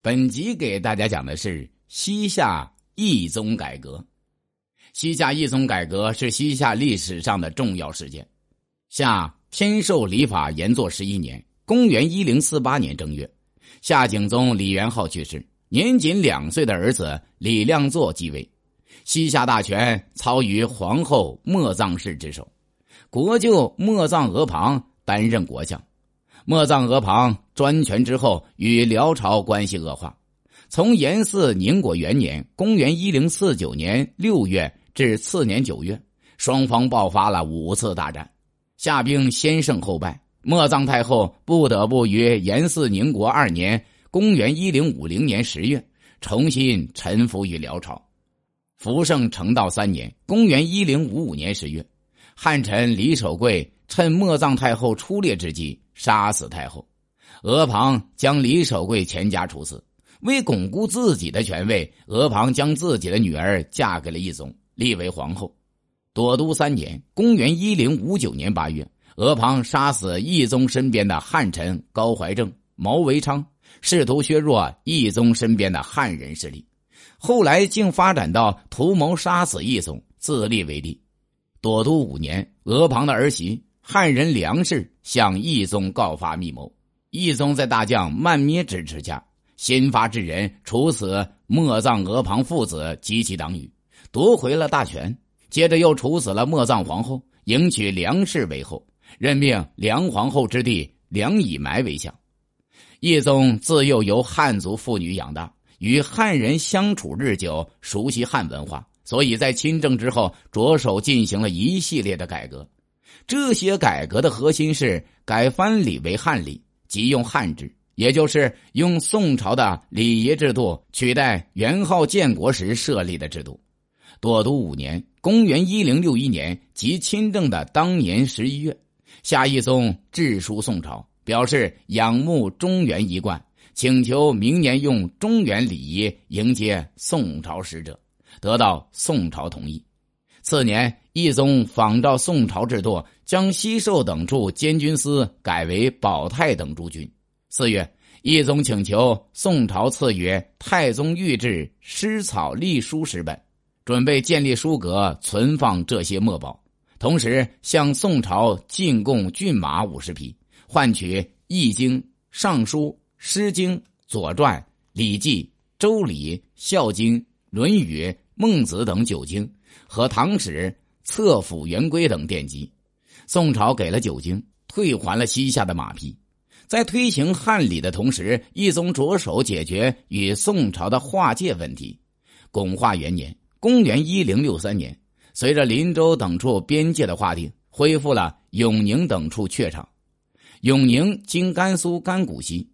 本集给大家讲的是西夏义宗改革。西夏义宗改革是西夏历史上的重要事件。夏天授礼法延祚十一年（公元一零四八年正月），夏景宗李元昊去世，年仅两岁的儿子李亮祚继位。西夏大权操于皇后莫藏氏之手，国舅莫藏额庞担任国相。莫藏额旁专权之后，与辽朝关系恶化。从延嗣宁国元年（公元一零四九年六月）至次年九月，双方爆发了五次大战。夏兵先胜后败，莫藏太后不得不于延嗣宁国二年（公元一零五零年十月）重新臣服于辽朝。福圣成道三年（公元一零五五年十月），汉臣李守贵趁莫藏太后出猎之际。杀死太后，额庞将李守贵全家处死。为巩固自己的权位，额庞将自己的女儿嫁给了义宗，立为皇后。朵都三年（公元一零五九年八月），额庞杀死义宗身边的汉臣高怀正、毛维昌，试图削弱义宗身边的汉人势力。后来竟发展到图谋杀死义宗，自立为帝。朵都五年，额庞的儿媳。汉人梁氏向义宗告发密谋，义宗在大将曼咩支持下，先发制人，处死莫藏额庞父子及其党羽，夺回了大权。接着又处死了莫藏皇后，迎娶梁氏为后，任命梁皇后之弟梁以埋为相。义宗自幼由汉族妇女养大，与汉人相处日久，熟悉汉文化，所以在亲政之后，着手进行了一系列的改革。这些改革的核心是改藩礼为汉礼，即用汉制，也就是用宋朝的礼仪制度取代元昊建国时设立的制度。朵都五年（公元一零六一年）即亲政的当年十一月，夏义宗致书宋朝，表示仰慕中原一贯，请求明年用中原礼仪迎接宋朝使者，得到宋朝同意。次年，义宗仿照宋朝制度，将西寿等处监军司改为保泰等诸军。四月，义宗请求宋朝赐予太宗御制诗草隶书十本，准备建立书阁存放这些墨宝，同时向宋朝进贡骏马五十匹，换取《易经》《尚书》《诗经》《左传》《礼记》《周礼》《孝经》《论语》《孟子》等九经。和唐史、册府元规等典籍，宋朝给了九经，退还了西夏的马匹。在推行汉礼的同时，义宗着手解决与宋朝的划界问题。巩化元年（公元一零六三年），随着林州等处边界的划定，恢复了永宁等处榷场。永宁经甘肃甘谷西，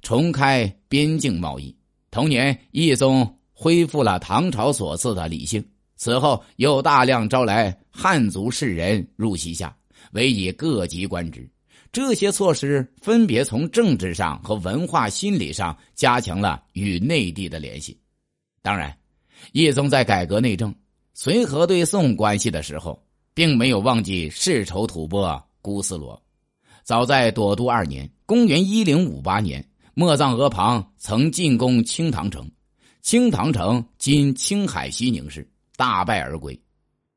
重开边境贸易。同年，义宗恢复了唐朝所赐的礼姓。此后又大量招来汉族士人入西夏，委以各级官职。这些措施分别从政治上和文化心理上加强了与内地的联系。当然，叶宗在改革内政、随和对宋关系的时候，并没有忘记世仇吐蕃姑斯罗。早在朵都二年（公元一零五八年），莫藏额庞曾进攻青塘城，青塘城今青海西宁市。大败而归，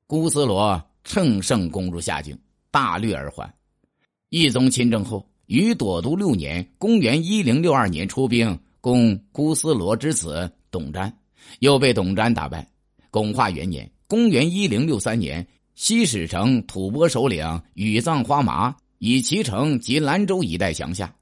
姑斯罗乘胜攻入夏境，大略而还。懿宗亲政后，于朵都六年（公元一零六二年）出兵攻姑斯罗之子董瞻，又被董瞻打败。巩化元年（公元一零六三年），西使城吐蕃首领羽藏花麻以其城及兰州一带降下。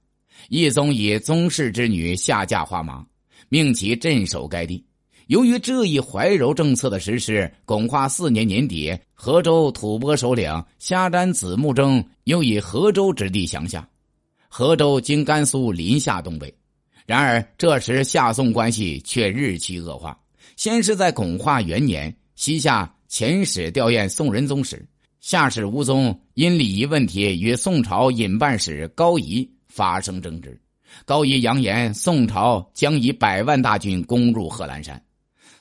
懿宗以宗室之女下嫁花麻，命其镇守该地。由于这一怀柔政策的实施，巩化四年年底，河州吐蕃首领虾瞻子木征又以河州之地降下。河州经甘肃临夏东北。然而，这时夏宋关系却日趋恶化。先是在巩化元年，西夏遣使吊唁宋仁宗时，夏使吴宗因礼仪问题与宋朝引办使高仪发生争执。高仪扬言，宋朝将以百万大军攻入贺兰山。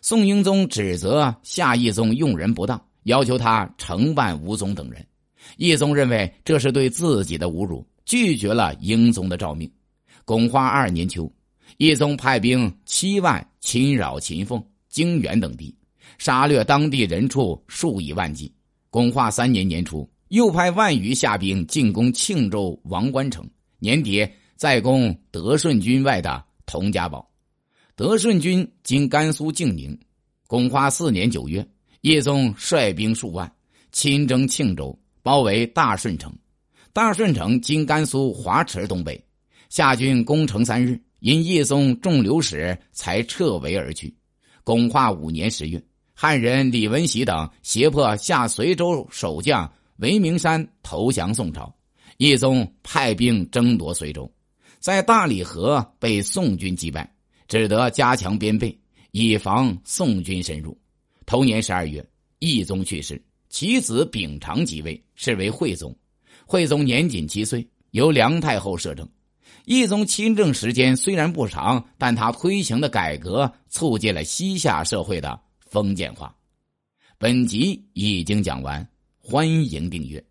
宋英宗指责夏义宗用人不当，要求他惩办吴宗等人。义宗认为这是对自己的侮辱，拒绝了英宗的诏命。巩化二年秋，懿宗派兵七万侵扰秦凤、泾原等地，杀掠当地人畜数以万计。巩化三年年初，又派万余下兵进攻庆州王官城，年底再攻德顺军外的佟家堡。德顺军经甘肃静宁。巩化四年九月，叶宗率兵数万亲征庆州，包围大顺城。大顺城经甘肃华池东北，夏军攻城三日。因叶宗重流矢，才撤围而去。巩化五年十月，汉人李文喜等胁迫下随州守将韦明山投降宋朝。叶宗派兵争夺随州，在大理河被宋军击败，只得加强边备，以防宋军深入。同年十二月，懿宗去世，其子秉常即位，是为惠宗。惠宗年仅七岁，由梁太后摄政。懿宗亲政时间虽然不长，但他推行的改革促进了西夏社会的封建化。本集已经讲完，欢迎订阅。